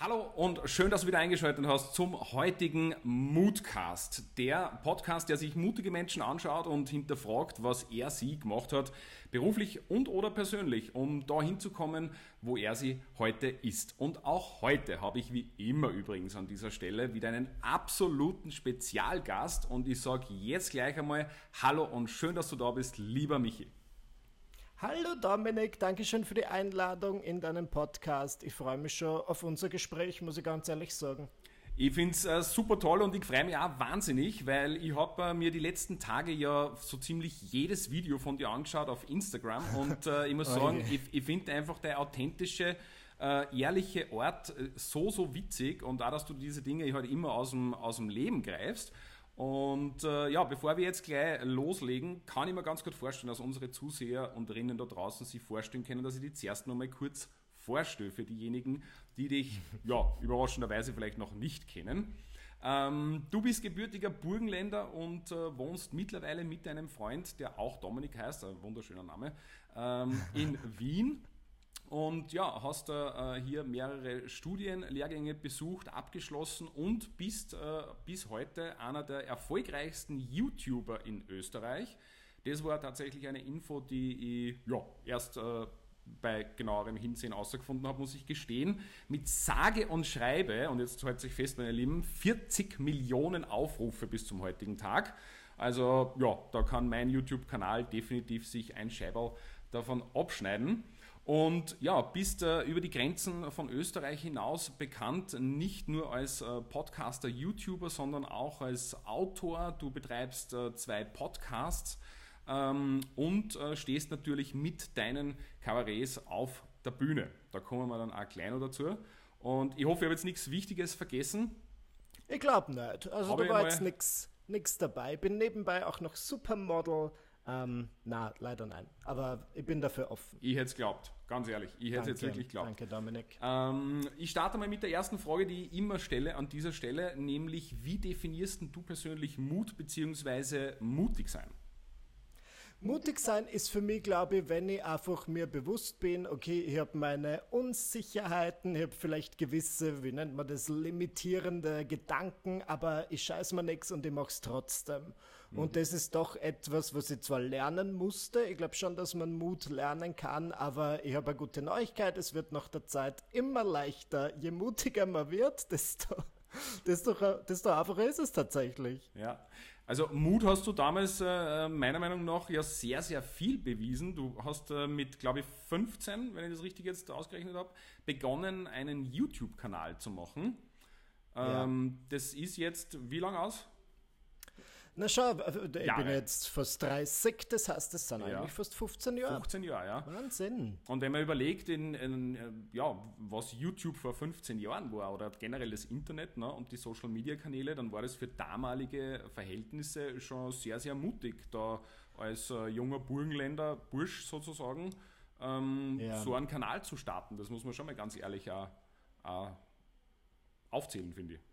Hallo und schön, dass du wieder eingeschaltet hast zum heutigen Moodcast. Der Podcast, der sich mutige Menschen anschaut und hinterfragt, was er sie gemacht hat, beruflich und oder persönlich, um dahin zu kommen, wo er sie heute ist. Und auch heute habe ich wie immer übrigens an dieser Stelle wieder einen absoluten Spezialgast und ich sage jetzt gleich einmal Hallo und schön, dass du da bist, lieber Michi. Hallo Dominik, danke schön für die Einladung in deinen Podcast. Ich freue mich schon auf unser Gespräch, muss ich ganz ehrlich sagen. Ich finde es äh, super toll und ich freue mich auch wahnsinnig, weil ich habe äh, mir die letzten Tage ja so ziemlich jedes Video von dir angeschaut auf Instagram und äh, ich muss sagen, ich, ich finde einfach der authentische, äh, ehrliche Ort äh, so, so witzig und auch, dass du diese Dinge halt immer aus dem, aus dem Leben greifst. Und äh, ja, bevor wir jetzt gleich loslegen, kann ich mir ganz gut vorstellen, dass unsere Zuseher und Rinnen da draußen sich vorstellen können, dass ich die zuerst noch mal kurz vorstelle für diejenigen, die dich ja überraschenderweise vielleicht noch nicht kennen. Ähm, du bist gebürtiger Burgenländer und äh, wohnst mittlerweile mit deinem Freund, der auch Dominik heißt, ein wunderschöner Name, ähm, in Wien. Und ja, hast äh, hier mehrere Studienlehrgänge besucht, abgeschlossen und bist äh, bis heute einer der erfolgreichsten YouTuber in Österreich. Das war tatsächlich eine Info, die ich ja, erst äh, bei genauerem Hinsehen herausgefunden habe, muss ich gestehen. Mit sage und schreibe, und jetzt hält sich fest, meine Lieben, 40 Millionen Aufrufe bis zum heutigen Tag. Also ja, da kann mein YouTube-Kanal definitiv sich ein Scheiberl davon abschneiden. Und ja, bist äh, über die Grenzen von Österreich hinaus bekannt, nicht nur als äh, Podcaster, YouTuber, sondern auch als Autor. Du betreibst äh, zwei Podcasts ähm, und äh, stehst natürlich mit deinen Kabarets auf der Bühne. Da kommen wir dann auch kleiner dazu. Und ich hoffe, ich habe jetzt nichts Wichtiges vergessen. Ich glaube nicht. Also da war jetzt nichts dabei. Bin nebenbei auch noch Supermodel. Ähm, na, leider nein. Aber ich bin dafür offen. Ich hätte es glaubt, ganz ehrlich. Ich hätte es jetzt wirklich glaubt. Danke, Dominik. Ähm, ich starte mal mit der ersten Frage, die ich immer stelle an dieser Stelle, nämlich wie definierst du persönlich Mut bzw. mutig sein? Mutig sein ist für mich, glaube ich, wenn ich einfach mir bewusst bin, okay, ich habe meine Unsicherheiten, ich habe vielleicht gewisse, wie nennt man das, limitierende Gedanken, aber ich scheiß mir nichts und ich mache es trotzdem. Mhm. Und das ist doch etwas, was ich zwar lernen musste, ich glaube schon, dass man Mut lernen kann, aber ich habe eine gute Neuigkeit, es wird nach der Zeit immer leichter. Je mutiger man wird, desto desto, desto einfacher ist es tatsächlich. Ja, also Mut hast du damals äh, meiner Meinung nach ja sehr, sehr viel bewiesen. Du hast äh, mit, glaube ich, 15, wenn ich das richtig jetzt ausgerechnet habe, begonnen, einen YouTube-Kanal zu machen. Ähm, ja. Das ist jetzt wie lange aus? Na schau, äh, ich Jahre. bin jetzt fast 30, das heißt, das sind ja. eigentlich fast 15 Jahre. 15 Jahre, ja. Wahnsinn. Und wenn man überlegt, in, in, äh, ja, was YouTube vor 15 Jahren war oder generell das Internet ne, und die Social Media Kanäle, dann war das für damalige Verhältnisse schon sehr, sehr mutig, da als äh, junger Burgenländer, Bursch sozusagen, ähm, ja. so einen Kanal zu starten. Das muss man schon mal ganz ehrlich auch, auch aufzählen, finde ich.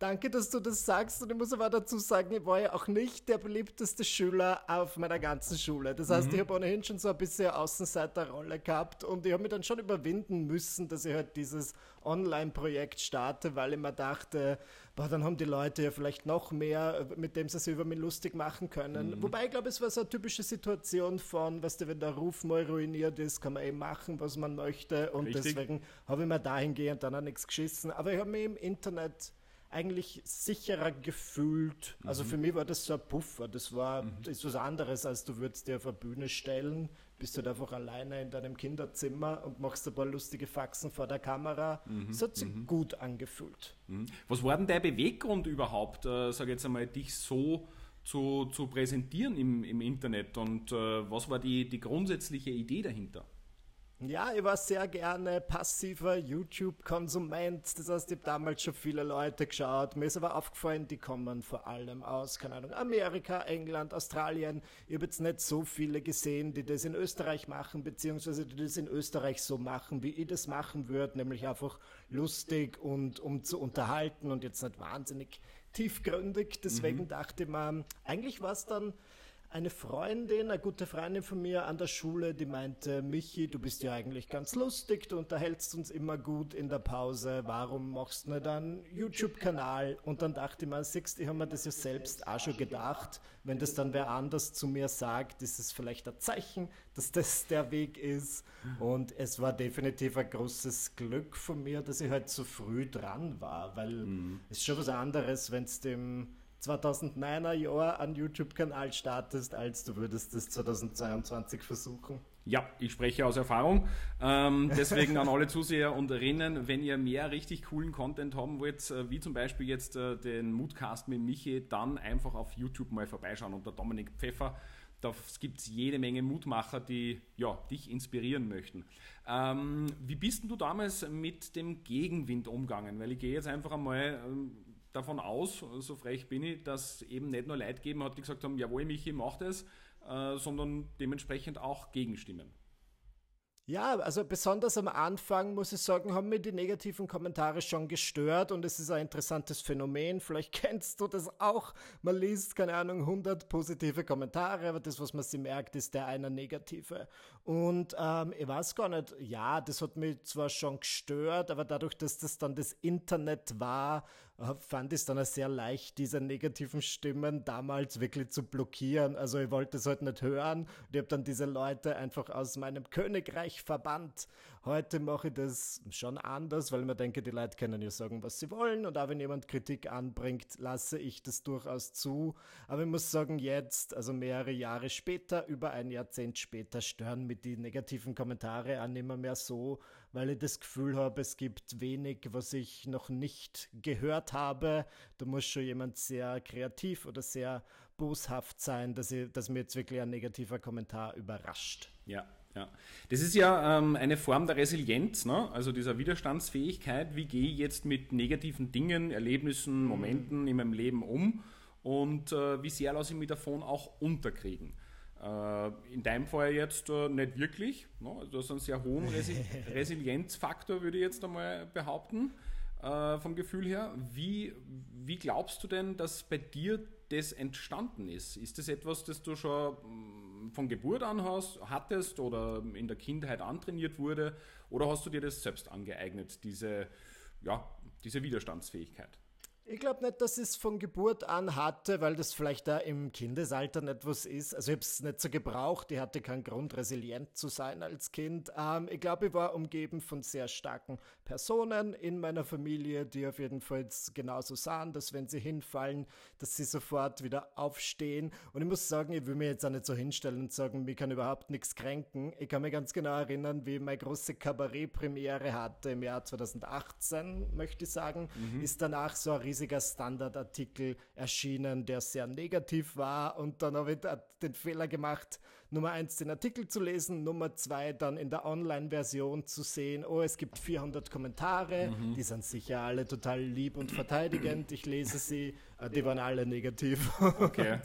Danke, dass du das sagst. Und ich muss aber dazu sagen, ich war ja auch nicht der beliebteste Schüler auf meiner ganzen Schule. Das heißt, mhm. ich habe ohnehin schon so ein bisschen Außenseiterrolle gehabt und ich habe mich dann schon überwinden müssen, dass ich halt dieses Online-Projekt starte, weil ich mir dachte, boah, dann haben die Leute ja vielleicht noch mehr, mit dem sie sich über mich lustig machen können. Mhm. Wobei ich glaube, es war so eine typische Situation von, weißt du, wenn der Ruf mal ruiniert ist, kann man eben machen, was man möchte. Und Richtig. deswegen habe ich mir dahingehend dann auch nichts geschissen. Aber ich habe mir im Internet eigentlich sicherer gefühlt. Mhm. Also für mich war das so ein Puffer. Das war mhm. ist was anderes, als du würdest dir auf eine Bühne stellen, bist halt einfach alleine in deinem Kinderzimmer und machst ein paar lustige Faxen vor der Kamera. Mhm. Das hat sich mhm. gut angefühlt. Mhm. Was war denn der Beweggrund überhaupt, äh, sag jetzt einmal, dich so zu, zu präsentieren im, im Internet und äh, was war die, die grundsätzliche Idee dahinter? Ja, ich war sehr gerne passiver YouTube-Konsument. Das heißt, ich habe damals schon viele Leute geschaut. Mir ist aber aufgefallen, die kommen vor allem aus, keine Ahnung, Amerika, England, Australien. Ich habe jetzt nicht so viele gesehen, die das in Österreich machen, beziehungsweise die das in Österreich so machen, wie ich das machen würde, nämlich einfach lustig und um zu unterhalten und jetzt nicht wahnsinnig tiefgründig. Deswegen mhm. dachte mir, eigentlich war es dann eine Freundin, eine gute Freundin von mir an der Schule, die meinte, Michi, du bist ja eigentlich ganz lustig, du unterhältst uns immer gut in der Pause, warum machst du nicht einen YouTube-Kanal? Und dann dachte ich mir, siehst ich habe mir das ja selbst auch schon gedacht, wenn das dann wer anders zu mir sagt, ist es vielleicht ein Zeichen, dass das der Weg ist. Und es war definitiv ein großes Glück von mir, dass ich halt so früh dran war, weil mhm. es ist schon was anderes, wenn es dem 2009er Jahr einen YouTube-Kanal startest, als du würdest das 2022 versuchen. Ja, ich spreche aus Erfahrung. Ähm, deswegen an alle Zuseher und Rinnen, wenn ihr mehr richtig coolen Content haben wollt, äh, wie zum Beispiel jetzt äh, den Moodcast mit Michi, dann einfach auf YouTube mal vorbeischauen unter Dominik Pfeffer. Da gibt es jede Menge Mutmacher, die ja, dich inspirieren möchten. Ähm, wie bist du damals mit dem Gegenwind umgegangen? Weil ich gehe jetzt einfach einmal ähm, davon aus, so frech bin ich, dass eben nicht nur Leute geben hat, die gesagt haben, jawohl, Michi, mach das, äh, sondern dementsprechend auch Gegenstimmen. Ja, also besonders am Anfang, muss ich sagen, haben mir die negativen Kommentare schon gestört und es ist ein interessantes Phänomen. Vielleicht kennst du das auch. Man liest, keine Ahnung, 100 positive Kommentare, aber das, was man sie merkt, ist der eine negative. Und ähm, ich weiß gar nicht, ja, das hat mich zwar schon gestört, aber dadurch, dass das dann das Internet war, fand ich es dann sehr leicht, diese negativen Stimmen damals wirklich zu blockieren. Also ich wollte es halt nicht hören. Und ich habe dann diese Leute einfach aus meinem Königreich verbannt. Heute mache ich das schon anders, weil ich mir denke, die Leute können ja sagen, was sie wollen. Und auch wenn jemand Kritik anbringt, lasse ich das durchaus zu. Aber ich muss sagen, jetzt, also mehrere Jahre später, über ein Jahrzehnt später, stören mich die negativen Kommentare an immer mehr so, weil ich das Gefühl habe, es gibt wenig, was ich noch nicht gehört habe. Da muss schon jemand sehr kreativ oder sehr boshaft sein, dass, ich, dass mir jetzt wirklich ein negativer Kommentar überrascht. Ja, ja, das ist ja ähm, eine Form der Resilienz, ne? also dieser Widerstandsfähigkeit. Wie gehe ich jetzt mit negativen Dingen, Erlebnissen, mhm. Momenten in meinem Leben um und äh, wie sehr lasse ich mich davon auch unterkriegen? Äh, in deinem Fall jetzt äh, nicht wirklich. Ne? Also du hast einen sehr hohen Resi Resilienzfaktor, würde ich jetzt einmal behaupten, äh, vom Gefühl her. Wie, wie glaubst du denn, dass bei dir das entstanden ist? Ist das etwas, das du schon von Geburt an hast, hattest oder in der Kindheit antrainiert wurde? Oder hast du dir das selbst angeeignet, diese, ja, diese Widerstandsfähigkeit? Ich glaube nicht, dass ich es von Geburt an hatte, weil das vielleicht da im Kindesalter nicht was ist. Also ich habe es nicht so gebraucht. Ich hatte keinen Grund, resilient zu sein als Kind. Ähm, ich glaube, ich war umgeben von sehr starken Personen in meiner Familie, die auf jeden Fall genauso sahen, dass wenn sie hinfallen, dass sie sofort wieder aufstehen. Und ich muss sagen, ich will mir jetzt auch nicht so hinstellen und sagen, mir kann überhaupt nichts kränken. Ich kann mich ganz genau erinnern, wie meine große Kabarettpremiere hatte im Jahr 2018, möchte ich sagen. Mhm. Ist danach so ein riesiger Standardartikel erschienen, der sehr negativ war. Und dann habe ich den Fehler gemacht, Nummer eins den Artikel zu lesen, Nummer zwei dann in der Online-Version zu sehen, oh, es gibt 400 Kommentare, mhm. die sind sicher alle total lieb und verteidigend, ich lese sie, äh, die waren alle negativ. Okay. okay.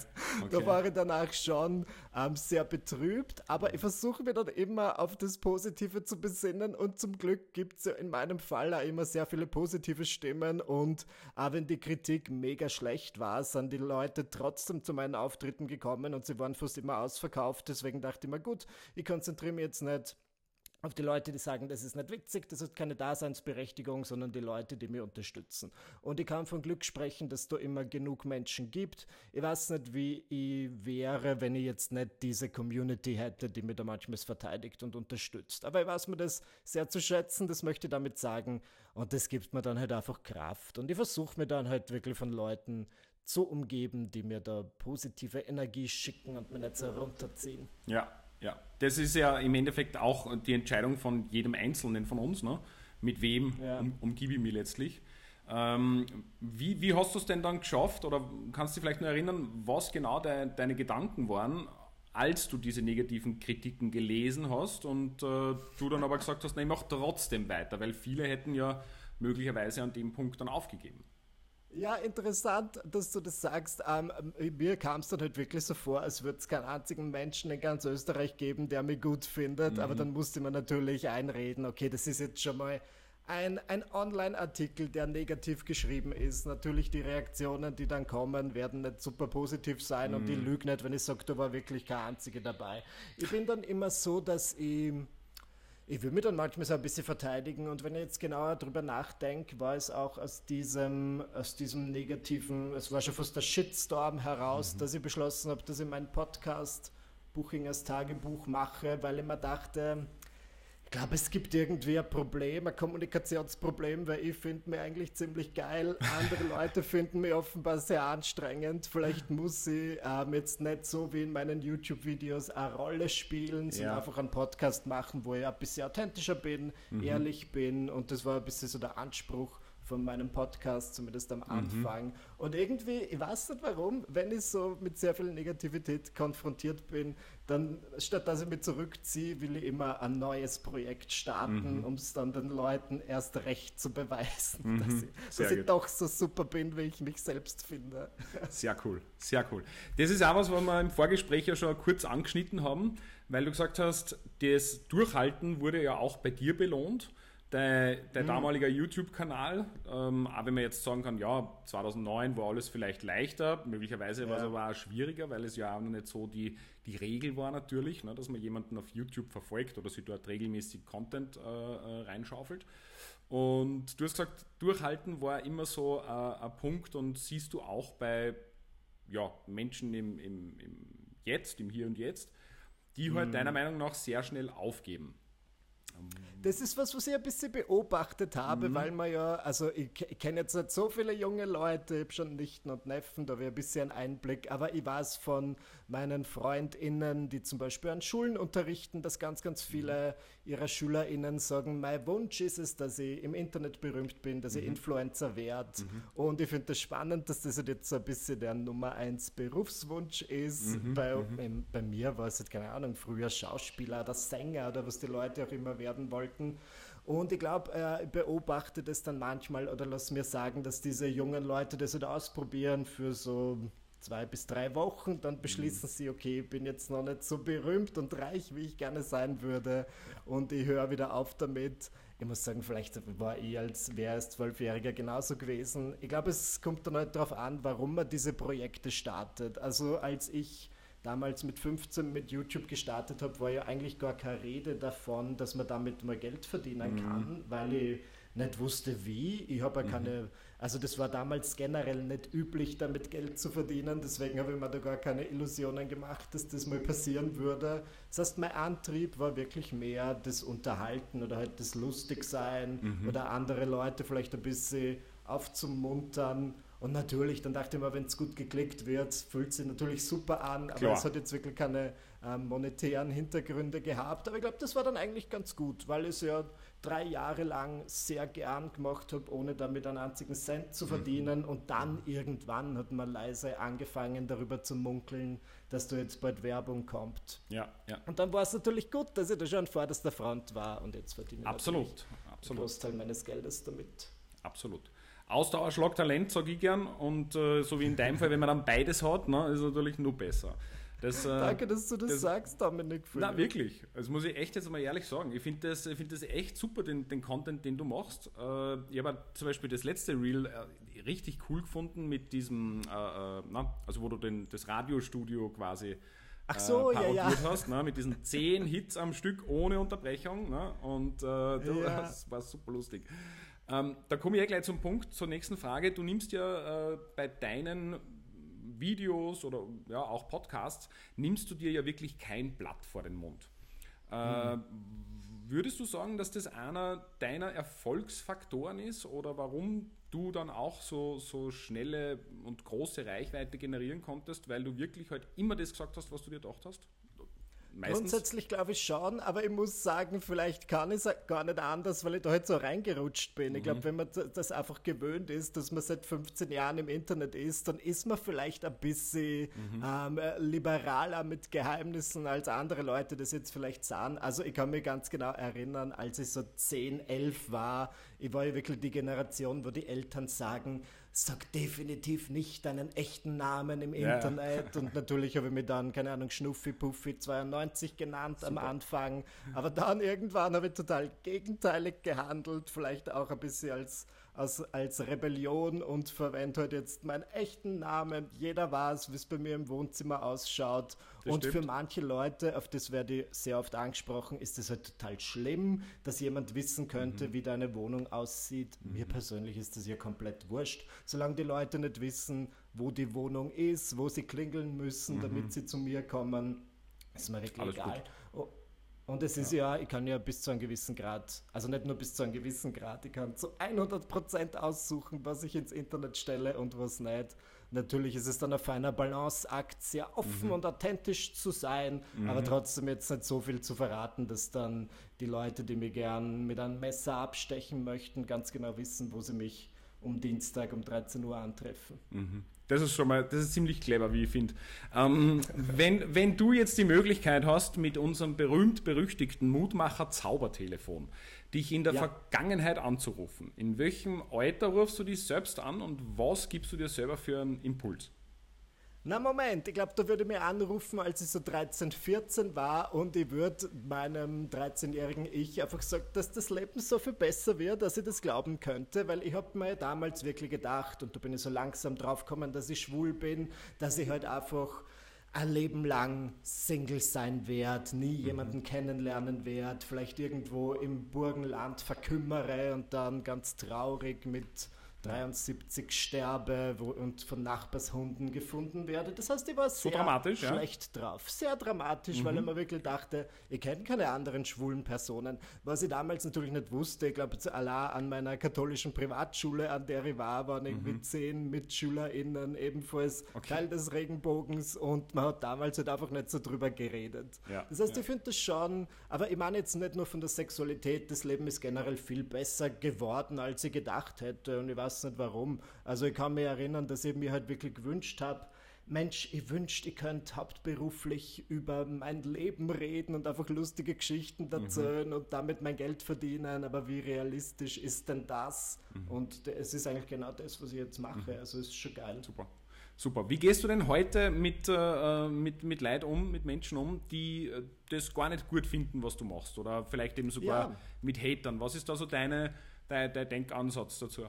Da war ich danach schon ähm, sehr betrübt, aber ich versuche mir dann immer auf das Positive zu besinnen. Und zum Glück gibt es ja in meinem Fall auch immer sehr viele positive Stimmen. Und auch wenn die Kritik mega schlecht war, sind die Leute trotzdem zu meinen Auftritten gekommen. Und sie waren fast immer ausverkauft deswegen dachte ich mir, gut, ich konzentriere mich jetzt nicht auf die Leute, die sagen, das ist nicht witzig, das hat keine Daseinsberechtigung, sondern die Leute, die mich unterstützen. Und ich kann von Glück sprechen, dass da immer genug Menschen gibt. Ich weiß nicht, wie ich wäre, wenn ich jetzt nicht diese Community hätte, die mir da manchmal verteidigt und unterstützt. Aber ich weiß mir das sehr zu schätzen, das möchte ich damit sagen. Und das gibt mir dann halt einfach Kraft. Und ich versuche mir dann halt wirklich von Leuten zu umgeben, die mir da positive Energie schicken und mir nicht so runterziehen. Ja, ja. Das ist ja im Endeffekt auch die Entscheidung von jedem Einzelnen von uns, ne? mit wem ja. um, umgebe ich mich letztlich. Ähm, wie, wie hast du es denn dann geschafft oder kannst du dich vielleicht noch erinnern, was genau de, deine Gedanken waren, als du diese negativen Kritiken gelesen hast und äh, du dann aber gesagt hast, nein, ich mach trotzdem weiter, weil viele hätten ja möglicherweise an dem Punkt dann aufgegeben. Ja, interessant, dass du das sagst. Ähm, mir kam es dann halt wirklich so vor, als würde es keinen einzigen Menschen in ganz Österreich geben, der mich gut findet. Mhm. Aber dann musste man natürlich einreden, okay, das ist jetzt schon mal ein, ein Online-Artikel, der negativ geschrieben ist. Natürlich die Reaktionen, die dann kommen, werden nicht super positiv sein mm. und ich mhm. lüge nicht, wenn ich sage, da war wirklich kein einziger dabei. Ich bin dann immer so, dass ich ich will mich dann manchmal so ein bisschen verteidigen und wenn ich jetzt genauer drüber nachdenke, war es auch aus diesem, aus diesem negativen, es war schon fast der Shitstorm heraus, mhm. dass ich beschlossen habe, dass ich meinen Podcast Buchingers Tagebuch mache, weil ich mir dachte, ich glaube, es gibt irgendwie ein Problem, ein Kommunikationsproblem, weil ich finde mich eigentlich ziemlich geil. Andere Leute finden mich offenbar sehr anstrengend. Vielleicht muss ich ähm, jetzt nicht so wie in meinen YouTube-Videos eine Rolle spielen, sondern ja. einfach einen Podcast machen, wo ich ein bisschen authentischer bin, mhm. ehrlich bin. Und das war ein bisschen so der Anspruch von meinem Podcast, zumindest am mhm. Anfang. Mhm. Und irgendwie, ich weiß nicht warum, wenn ich so mit sehr viel Negativität konfrontiert bin, dann statt dass ich mich zurückziehe, will ich immer ein neues Projekt starten, mhm. um es dann den Leuten erst recht zu beweisen, mhm. dass, ich, dass ich, doch so super bin, wie ich mich selbst finde. Sehr cool, sehr cool. Das ist auch was, was wir im Vorgespräch ja schon kurz angeschnitten haben, weil du gesagt hast, das Durchhalten wurde ja auch bei dir belohnt dein, dein mhm. damaliger YouTube-Kanal, ähm, auch wenn man jetzt sagen kann, ja, 2009 war alles vielleicht leichter, möglicherweise ja. war es aber auch schwieriger, weil es ja auch noch nicht so die, die Regel war natürlich, ne, dass man jemanden auf YouTube verfolgt oder sich dort regelmäßig Content äh, äh, reinschaufelt. Und du hast gesagt, durchhalten war immer so äh, ein Punkt und siehst du auch bei ja, Menschen im, im, im Jetzt, im Hier und Jetzt, die halt mhm. deiner Meinung nach sehr schnell aufgeben. Das ist was, was ich ein bisschen beobachtet habe, mhm. weil man ja, also ich, ich kenne jetzt nicht so viele junge Leute, ich habe schon Nichten und Neffen, da wäre ein bisschen ein Einblick, aber ich weiß von meinen FreundInnen, die zum Beispiel an Schulen unterrichten, dass ganz, ganz viele ihrer SchülerInnen sagen, mein Wunsch ist es, dass ich im Internet berühmt bin, dass ich mhm. Influencer werde. Mhm. Und ich finde das spannend, dass das jetzt so ein bisschen der Nummer eins Berufswunsch ist. Mhm. Bei, in, bei mir war es halt, keine Ahnung, früher Schauspieler oder Sänger oder was die Leute auch immer werden wollten. Und ich glaube, äh, ich beobachte das dann manchmal oder lass mir sagen, dass diese jungen Leute das halt ausprobieren für so zwei bis drei Wochen, dann beschließen sie, okay, ich bin jetzt noch nicht so berühmt und reich, wie ich gerne sein würde und ich höre wieder auf damit. Ich muss sagen, vielleicht war ich als wäre als Zwölfjähriger genauso gewesen. Ich glaube, es kommt dann halt darauf an, warum man diese Projekte startet. Also als ich damals mit 15 mit YouTube gestartet habe, war ja eigentlich gar keine Rede davon, dass man damit mal Geld verdienen mhm. kann, weil ich nicht wusste wie. Ich habe ja mhm. keine, also das war damals generell nicht üblich, damit Geld zu verdienen, deswegen habe ich mir da gar keine Illusionen gemacht, dass das mal passieren würde. Das heißt, mein Antrieb war wirklich mehr das Unterhalten oder halt das Lustigsein mhm. oder andere Leute vielleicht ein bisschen aufzumuntern und natürlich, dann dachte ich mir, wenn es gut geklickt wird, fühlt sich natürlich super an, aber es hat jetzt wirklich keine ähm, monetären Hintergründe gehabt. Aber ich glaube, das war dann eigentlich ganz gut, weil ich es ja drei Jahre lang sehr gern gemacht habe, ohne damit einen einzigen Cent zu mhm. verdienen. Mhm. Und dann irgendwann hat man leise angefangen, darüber zu munkeln, dass da jetzt bald Werbung kommt. Ja, ja. Und dann war es natürlich gut, dass ich da schon vor der Front war und jetzt verdiene ich absolut, absolut. einen Großteil meines Geldes damit. Absolut. Ausdauer schlagt Talent, sage ich gern. Und äh, so wie in deinem Fall, wenn man dann beides hat, ne, ist natürlich nur besser. Das, äh, Danke, dass du das, das sagst, Dominik. Na, wirklich. Das muss ich echt jetzt mal ehrlich sagen. Ich finde das, find das echt super, den, den Content, den du machst. Äh, ich habe zum Beispiel das letzte Reel äh, richtig cool gefunden mit diesem, äh, äh, na, also wo du den, das Radiostudio quasi Ach so, äh, parodiert ja, ja. hast, ne, mit diesen zehn Hits am Stück ohne Unterbrechung. Ne, und äh, ja. das war super lustig. Ähm, da komme ich ja gleich zum Punkt, zur nächsten Frage. Du nimmst ja äh, bei deinen Videos oder ja, auch Podcasts, nimmst du dir ja wirklich kein Blatt vor den Mund. Äh, mhm. Würdest du sagen, dass das einer deiner Erfolgsfaktoren ist oder warum du dann auch so, so schnelle und große Reichweite generieren konntest, weil du wirklich halt immer das gesagt hast, was du dir gedacht hast? Meistens. Grundsätzlich glaube ich schon, aber ich muss sagen, vielleicht kann ich es gar nicht anders, weil ich da halt so reingerutscht bin. Mhm. Ich glaube, wenn man das einfach gewöhnt ist, dass man seit 15 Jahren im Internet ist, dann ist man vielleicht ein bisschen mhm. ähm, liberaler mit Geheimnissen, als andere Leute das jetzt vielleicht sahen. Also ich kann mich ganz genau erinnern, als ich so 10, 11 war, ich war ja wirklich die Generation, wo die Eltern sagen, sag definitiv nicht deinen echten Namen im ja. Internet. Und natürlich habe ich mich dann, keine Ahnung, Schnuffi Puffi 92 genannt Super. am Anfang. Aber dann irgendwann habe ich total gegenteilig gehandelt, vielleicht auch ein bisschen als als, als Rebellion und verwende heute jetzt meinen echten Namen. Jeder weiß, wie es bei mir im Wohnzimmer ausschaut. Das und stimmt. für manche Leute, auf das werde ich sehr oft angesprochen, ist es halt total schlimm, dass jemand wissen könnte, mhm. wie deine Wohnung aussieht. Mhm. Mir persönlich ist das ja komplett wurscht. Solange die Leute nicht wissen, wo die Wohnung ist, wo sie klingeln müssen, mhm. damit sie zu mir kommen, ist mir wirklich Alles egal. Gut. Und es ist ja. ja. ich kann ja bis zu einem gewissen Grad, also nicht nur bis zu einem gewissen Grad, ich kann zu 100% aussuchen, was ich ins Internet stelle und was nicht. Natürlich ist es dann ein feiner Balanceakt, sehr offen mhm. und authentisch zu sein, mhm. aber trotzdem jetzt nicht so viel zu verraten, dass dann die Leute, die mir gern mit einem Messer abstechen möchten, ganz genau wissen, wo sie mich um Dienstag um 13 Uhr antreffen. Mhm. Das ist schon mal, das ist ziemlich clever, wie ich finde. Ähm, wenn, wenn du jetzt die Möglichkeit hast, mit unserem berühmt-berüchtigten Mutmacher Zaubertelefon dich in der ja. Vergangenheit anzurufen, in welchem Alter rufst du dich selbst an und was gibst du dir selber für einen Impuls? Na Moment, ich glaube, da würde mir anrufen, als ich so 13, 14 war und ich würde meinem 13-jährigen Ich einfach sagen, dass das Leben so viel besser wird, dass ich das glauben könnte, weil ich habe mir damals wirklich gedacht und da bin ich so langsam drauf gekommen, dass ich schwul bin, dass ich halt einfach ein Leben lang Single sein werde, nie mhm. jemanden kennenlernen werde, vielleicht irgendwo im Burgenland verkümmere und dann ganz traurig mit 73 sterbe und von Nachbarshunden gefunden werde. Das heißt, ich war sehr so schlecht ja. drauf. Sehr dramatisch, mhm. weil ich mir wirklich dachte, ich kenne keine anderen schwulen Personen. Was ich damals natürlich nicht wusste, ich glaube, allein an meiner katholischen Privatschule, an der ich war, waren irgendwie mhm. zehn MitschülerInnen ebenfalls okay. Teil des Regenbogens und man hat damals halt einfach nicht so drüber geredet. Ja. Das heißt, ja. ich finde das schon, aber ich meine jetzt nicht nur von der Sexualität, das Leben ist generell viel besser geworden, als ich gedacht hätte und ich weiß weiß nicht warum. Also ich kann mich erinnern, dass ich mir halt wirklich gewünscht habe, Mensch, ich wünschte, ich könnte hauptberuflich über mein Leben reden und einfach lustige Geschichten erzählen mhm. und damit mein Geld verdienen, aber wie realistisch ist denn das? Mhm. Und es ist eigentlich genau das, was ich jetzt mache. Mhm. Also es ist schon geil. Super. Super. Wie gehst du denn heute mit, äh, mit, mit Leid um, mit Menschen um, die äh, das gar nicht gut finden, was du machst? Oder vielleicht eben sogar ja. mit Hatern? Was ist da so deine, dein, dein Denkansatz dazu?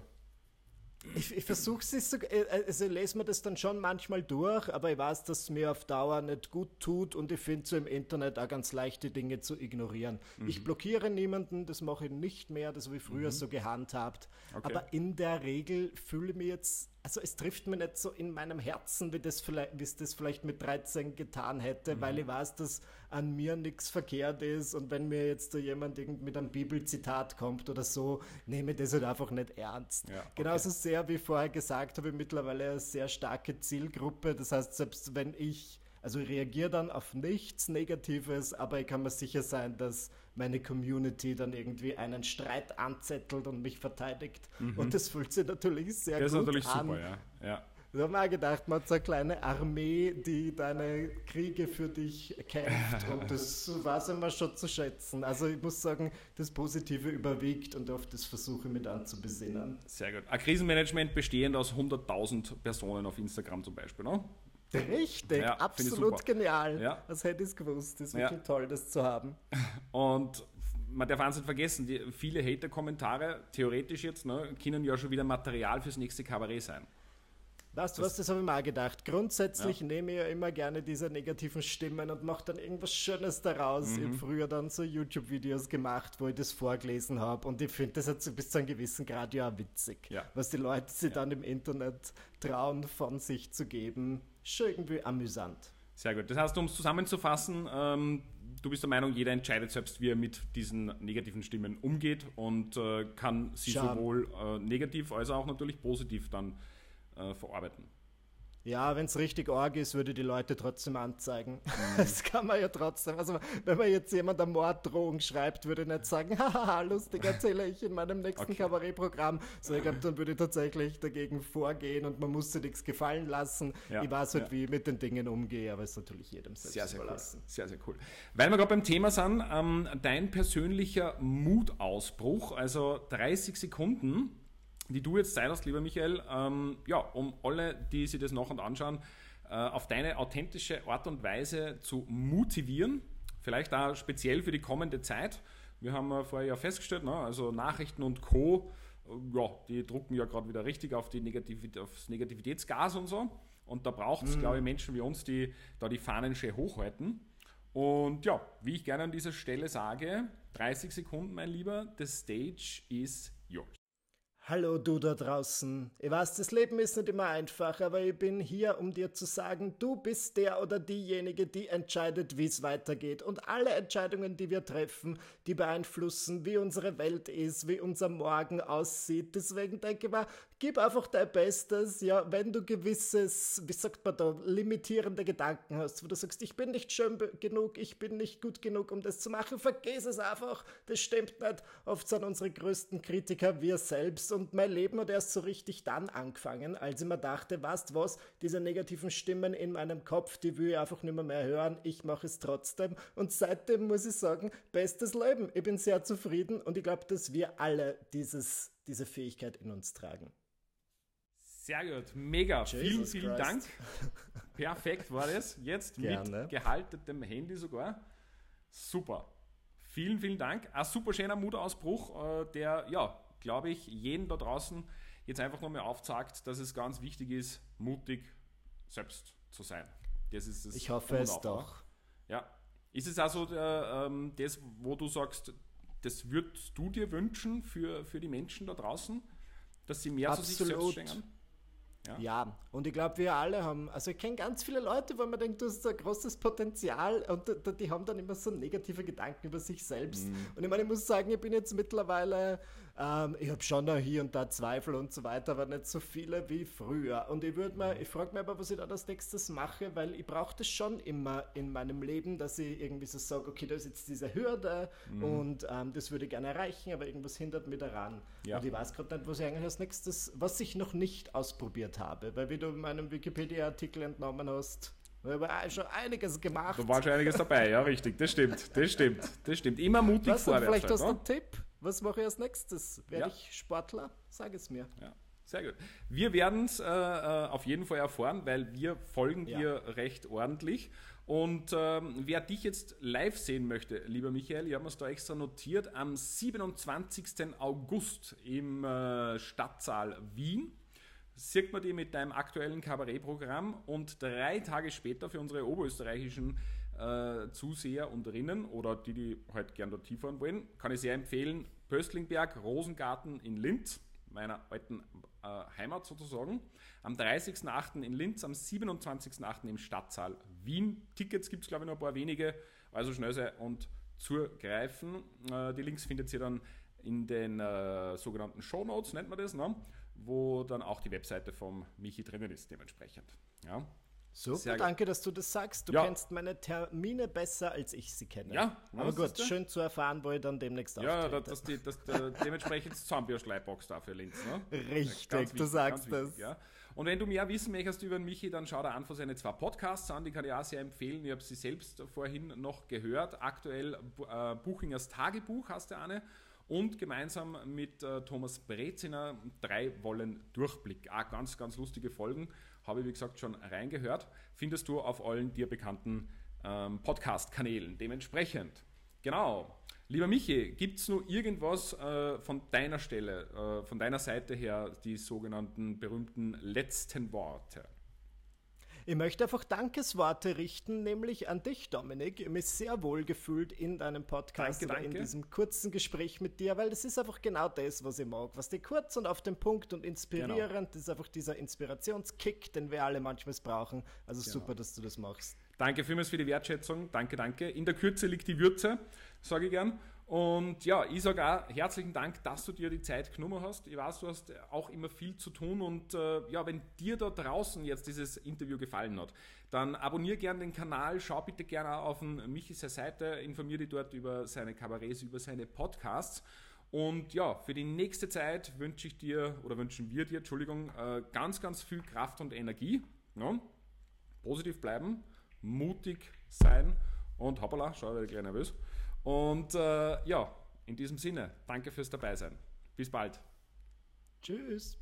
Ich, ich versuche es so, äh, also lese mir das dann schon manchmal durch, aber ich weiß, dass es mir auf Dauer nicht gut tut und ich finde so im Internet auch ganz leichte Dinge zu ignorieren. Mhm. Ich blockiere niemanden, das mache ich nicht mehr, das habe ich früher mhm. so gehandhabt. Okay. Aber in der Regel fühle ich mich jetzt also es trifft mir nicht so in meinem Herzen, wie, das vielleicht, wie es das vielleicht mit 13 getan hätte, mhm. weil ich weiß, dass an mir nichts verkehrt ist und wenn mir jetzt so jemand mit einem Bibelzitat kommt oder so, nehme ich das halt einfach nicht ernst. Ja, okay. Genauso sehr wie vorher gesagt habe, ich mittlerweile eine sehr starke Zielgruppe. Das heißt, selbst wenn ich also ich reagiere dann auf nichts Negatives, aber ich kann mir sicher sein, dass meine Community dann irgendwie einen Streit anzettelt und mich verteidigt. Mhm. Und das fühlt sich natürlich sehr das gut an. Das ist natürlich an. super, ja. ja. Ich habe mir gedacht, man hat so eine kleine Armee, die deine Kriege für dich kämpft und das weiß immer schon zu schätzen. Also ich muss sagen, das Positive überwiegt und auf das versuche ich mich dann zu besinnen. Sehr gut. Ein Krisenmanagement bestehend aus 100.000 Personen auf Instagram zum Beispiel, ne? Richtig, ja, absolut genial. Ja. Das hätte ich gewusst. Das ist wirklich ja. toll, das zu haben. Und man darf eins nicht vergessen, die, viele Hater-Kommentare, theoretisch jetzt, ne, können ja schon wieder Material fürs nächste Kabarett sein. Weißt du was, das habe ich mal gedacht. Grundsätzlich ja. nehme ich ja immer gerne diese negativen Stimmen und mache dann irgendwas Schönes daraus. Mhm. Ich habe früher dann so YouTube-Videos gemacht, wo ich das vorgelesen habe und ich finde das jetzt bis zu einem gewissen Grad ja witzig. Ja. Was die Leute sich ja. dann im Internet trauen, von sich zu geben schon irgendwie amüsant. Sehr gut. Das heißt, um es zusammenzufassen, ähm, du bist der Meinung, jeder entscheidet selbst, wie er mit diesen negativen Stimmen umgeht und äh, kann sie Scham. sowohl äh, negativ als auch natürlich positiv dann äh, verarbeiten. Ja, wenn es richtig arg ist, würde die Leute trotzdem anzeigen. Mhm. Das kann man ja trotzdem. Also, wenn man jetzt jemand eine Morddrohung schreibt, würde ich nicht sagen, haha, lustig erzähle ich in meinem nächsten okay. Kabarettprogramm. So, ich glaube, dann würde ich tatsächlich dagegen vorgehen und man muss sich nichts gefallen lassen. Ja, ich weiß halt, ja. wie ich mit den Dingen umgehe, aber es ist natürlich jedem selbst sehr, sehr überlassen. Cool. Sehr, sehr cool. Weil wir gerade beim Thema sind, ähm, dein persönlicher Mutausbruch, also 30 Sekunden die du jetzt Zeit hast, lieber Michael, ähm, ja, um alle, die sich das noch und anschauen, äh, auf deine authentische Art und Weise zu motivieren. Vielleicht auch speziell für die kommende Zeit. Wir haben äh, vorher ja festgestellt, ne, also Nachrichten und Co., äh, ja, die drucken ja gerade wieder richtig auf die Negativität, aufs Negativitätsgas und so. Und da braucht es, mhm. glaube ich, Menschen wie uns, die da die Fahnen schön hochhalten. Und ja, wie ich gerne an dieser Stelle sage, 30 Sekunden, mein Lieber, the stage is yours. Hallo du da draußen. Ich weiß, das Leben ist nicht immer einfach, aber ich bin hier, um dir zu sagen, du bist der oder diejenige, die entscheidet, wie es weitergeht. Und alle Entscheidungen, die wir treffen, die beeinflussen, wie unsere Welt ist, wie unser Morgen aussieht. Deswegen denke ich mal, gib einfach dein Bestes, ja, wenn du gewisses, wie sagt man da, limitierende Gedanken hast, wo du sagst, ich bin nicht schön genug, ich bin nicht gut genug, um das zu machen, vergiss es einfach, das stimmt nicht. Oft sind unsere größten Kritiker wir selbst und mein Leben hat erst so richtig dann angefangen, als ich mir dachte, weißt was, diese negativen Stimmen in meinem Kopf, die will ich einfach nicht mehr, mehr hören, ich mache es trotzdem. Und seitdem muss ich sagen, bestes Leben, ich bin sehr zufrieden und ich glaube, dass wir alle dieses, diese Fähigkeit in uns tragen. Sehr gut, mega. Jesus vielen, vielen Christ. Dank. Perfekt war das. Jetzt Gerne. mit gehaltetem Handy sogar. Super. Vielen, vielen Dank. Ein super schöner Mutausbruch, äh, der, ja, glaube ich, jeden da draußen jetzt einfach nochmal aufzeigt, dass es ganz wichtig ist, mutig selbst zu sein. Das ist das. Ich hoffe es doch. Ja. Ist es also äh, ähm, das, wo du sagst, das würdest du dir wünschen für, für die Menschen da draußen, dass sie mehr Absolut. zu sich selbst stehen? Ja. ja, und ich glaube, wir alle haben, also ich kenne ganz viele Leute, wo man denkt, du hast ein großes Potenzial und die haben dann immer so negative Gedanken über sich selbst. Mhm. Und ich meine, ich muss sagen, ich bin jetzt mittlerweile ähm, ich habe schon da hier und da Zweifel und so weiter, aber nicht so viele wie früher. Und ich würde mir, ich frage mich aber, was ich da als nächstes mache, weil ich brauche das schon immer in meinem Leben, dass ich irgendwie so sage, okay, da ist jetzt diese Hürde mhm. und ähm, das würde ich gerne erreichen, aber irgendwas hindert mich daran. Ja. Und ich weiß gerade nicht, was ich eigentlich als nächstes, was ich noch nicht ausprobiert habe, weil wie du in meinem Wikipedia-Artikel entnommen hast, habe schon einiges gemacht. Da war schon einiges dabei, ja, richtig. Das stimmt, das stimmt, das stimmt. Immer mutig was, vorwärts. Vielleicht hast du einen Tipp? Was mache ich als nächstes? Werde ja. ich Sportler? Sag es mir. Ja. Sehr gut. Wir werden es äh, äh, auf jeden Fall erfahren, weil wir folgen ja. dir recht ordentlich. Und ähm, wer dich jetzt live sehen möchte, lieber Michael, ich habe mir es da extra notiert, am 27. August im äh, Stadtsaal Wien sieht man die mit deinem aktuellen Kabarettprogramm und drei Tage später für unsere oberösterreichischen äh, Zuseher und Rinnen oder die, die halt gern dort fahren wollen, kann ich sehr empfehlen. Pöstlingberg, Rosengarten in Linz, meiner alten äh, Heimat sozusagen. Am 30.08. in Linz, am 27.08. im Stadtsaal Wien. Tickets gibt es, glaube ich, noch ein paar wenige, also schnell sein und zugreifen. Äh, die Links findet ihr dann in den äh, sogenannten Show Notes, nennt man das, ne? wo dann auch die Webseite vom Michi drinnen ist, dementsprechend. Ja. Super, danke, dass du das sagst. Du ja. kennst meine Termine besser, als ich sie kenne. Ja, aber gut, schön zu erfahren, wo ich dann demnächst Ja, auftrete. dass die, dass der, dementsprechend Zombie-Schleibbox da für Linz. Ne? Richtig, wichtig, du sagst das. Ja. Und wenn du mehr wissen möchtest über Michi, dann schau dir einfach seine zwei Podcasts an, die kann ich auch sehr empfehlen. Ich habe sie selbst vorhin noch gehört. Aktuell äh, Buchingers Tagebuch hast du eine und gemeinsam mit äh, Thomas Breziner drei Wollen Durchblick. Auch ganz, ganz lustige Folgen. Habe ich, wie gesagt, schon reingehört. Findest du auf allen dir bekannten ähm, Podcast-Kanälen. Dementsprechend. Genau. Lieber Michi, gibt es nur irgendwas äh, von deiner Stelle, äh, von deiner Seite her, die sogenannten berühmten letzten Worte? Ich möchte einfach Dankesworte richten, nämlich an dich, Dominik. Ich habe mich sehr wohl gefühlt in deinem Podcast danke, danke. in diesem kurzen Gespräch mit dir, weil das ist einfach genau das, was ich mag. Was dir kurz und auf den Punkt und inspirierend, genau. das ist einfach dieser Inspirationskick, den wir alle manchmal brauchen. Also genau. super, dass du das machst. Danke vielmals für die Wertschätzung. Danke, danke. In der Kürze liegt die Würze, sage ich gern. Und ja, ich sage auch herzlichen Dank, dass du dir die Zeit genommen hast. Ich weiß, du hast auch immer viel zu tun und äh, ja, wenn dir da draußen jetzt dieses Interview gefallen hat, dann abonniere gerne den Kanal, schau bitte gerne auf den Michis Seite, informiere dich dort über seine Kabarets, über seine Podcasts. Und ja, für die nächste Zeit wünsche ich dir oder wünschen wir dir, Entschuldigung, äh, ganz, ganz viel Kraft und Energie. Ja? Positiv bleiben, mutig sein und hoppala, schau, ich werde gleich nervös. Und äh, ja, in diesem Sinne, danke fürs Dabeisein. Bis bald. Tschüss.